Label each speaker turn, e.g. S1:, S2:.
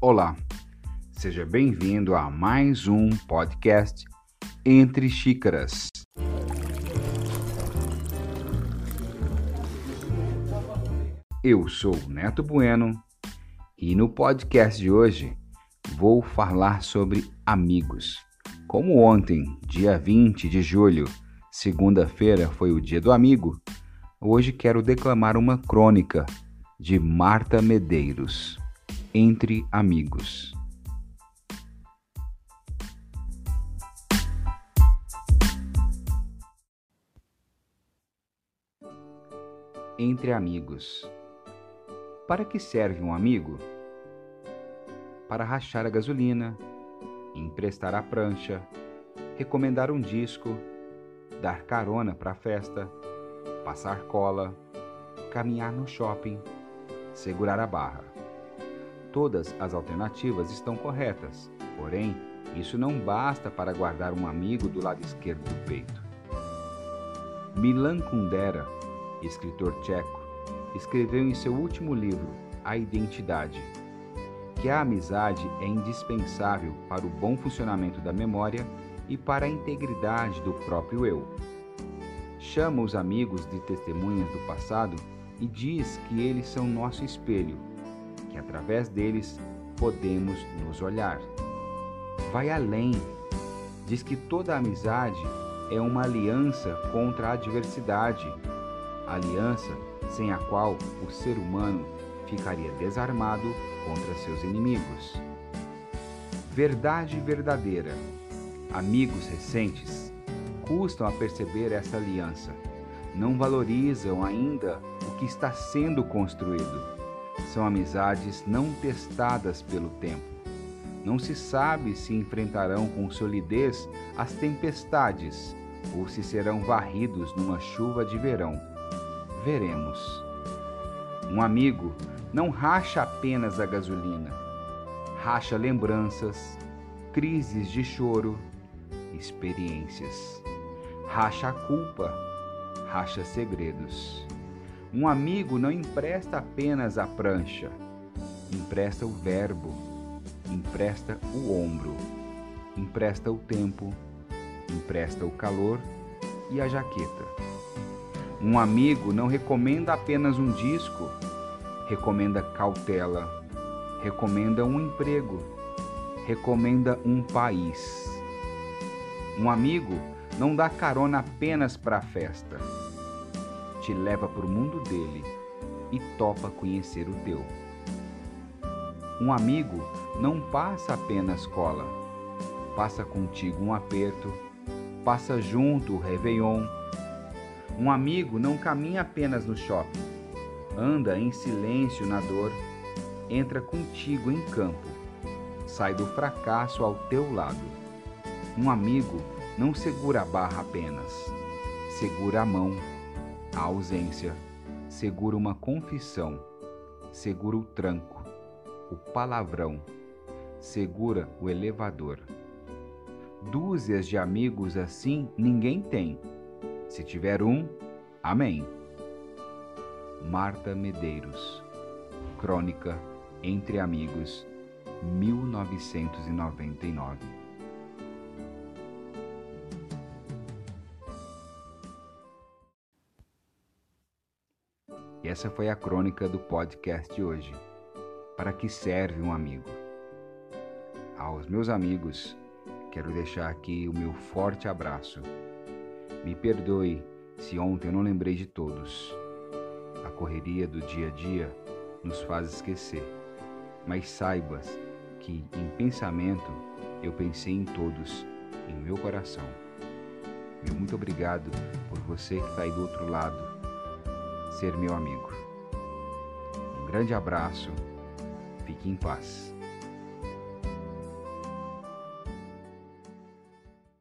S1: Olá, seja bem-vindo a mais um podcast Entre Xícaras. Eu sou Neto Bueno e no podcast de hoje vou falar sobre amigos. Como ontem, dia 20 de julho, segunda-feira, foi o Dia do Amigo, hoje quero declamar uma crônica de Marta Medeiros entre amigos. Entre amigos. Para que serve um amigo? Para rachar a gasolina, emprestar a prancha, recomendar um disco, dar carona para a festa, passar cola, caminhar no shopping, segurar a barra. Todas as alternativas estão corretas, porém, isso não basta para guardar um amigo do lado esquerdo do peito. Milan Kundera, escritor tcheco, escreveu em seu último livro, A Identidade, que a amizade é indispensável para o bom funcionamento da memória e para a integridade do próprio eu. Chama os amigos de testemunhas do passado e diz que eles são nosso espelho que através deles podemos nos olhar. Vai além, diz que toda amizade é uma aliança contra a adversidade, aliança sem a qual o ser humano ficaria desarmado contra seus inimigos. Verdade verdadeira. Amigos recentes custam a perceber essa aliança. Não valorizam ainda o que está sendo construído são amizades não testadas pelo tempo. Não se sabe se enfrentarão com solidez as tempestades ou se serão varridos numa chuva de verão. Veremos. Um amigo não racha apenas a gasolina, racha lembranças, crises de choro, experiências. Racha a culpa, racha segredos. Um amigo não empresta apenas a prancha, empresta o verbo, empresta o ombro, empresta o tempo, empresta o calor e a jaqueta. Um amigo não recomenda apenas um disco, recomenda cautela, recomenda um emprego, recomenda um país. Um amigo não dá carona apenas para a festa te leva para o mundo dele e topa conhecer o teu. Um amigo não passa apenas cola, passa contigo um aperto, passa junto o Réveillon. Um amigo não caminha apenas no shopping, anda em silêncio na dor, entra contigo em campo, sai do fracasso ao teu lado. Um amigo não segura a barra apenas, segura a mão a ausência segura uma confissão, segura o tranco, o palavrão, segura o elevador. Dúzias de amigos assim ninguém tem. Se tiver um, amém. Marta Medeiros, Crônica Entre Amigos, 1999. E essa foi a crônica do podcast de hoje. Para que serve um amigo? Aos meus amigos, quero deixar aqui o meu forte abraço. Me perdoe se ontem eu não lembrei de todos. A correria do dia a dia nos faz esquecer, mas saibas que em pensamento eu pensei em todos, em meu coração. Meu muito obrigado por você que está aí do outro lado ser meu amigo. Um grande abraço, fique em paz.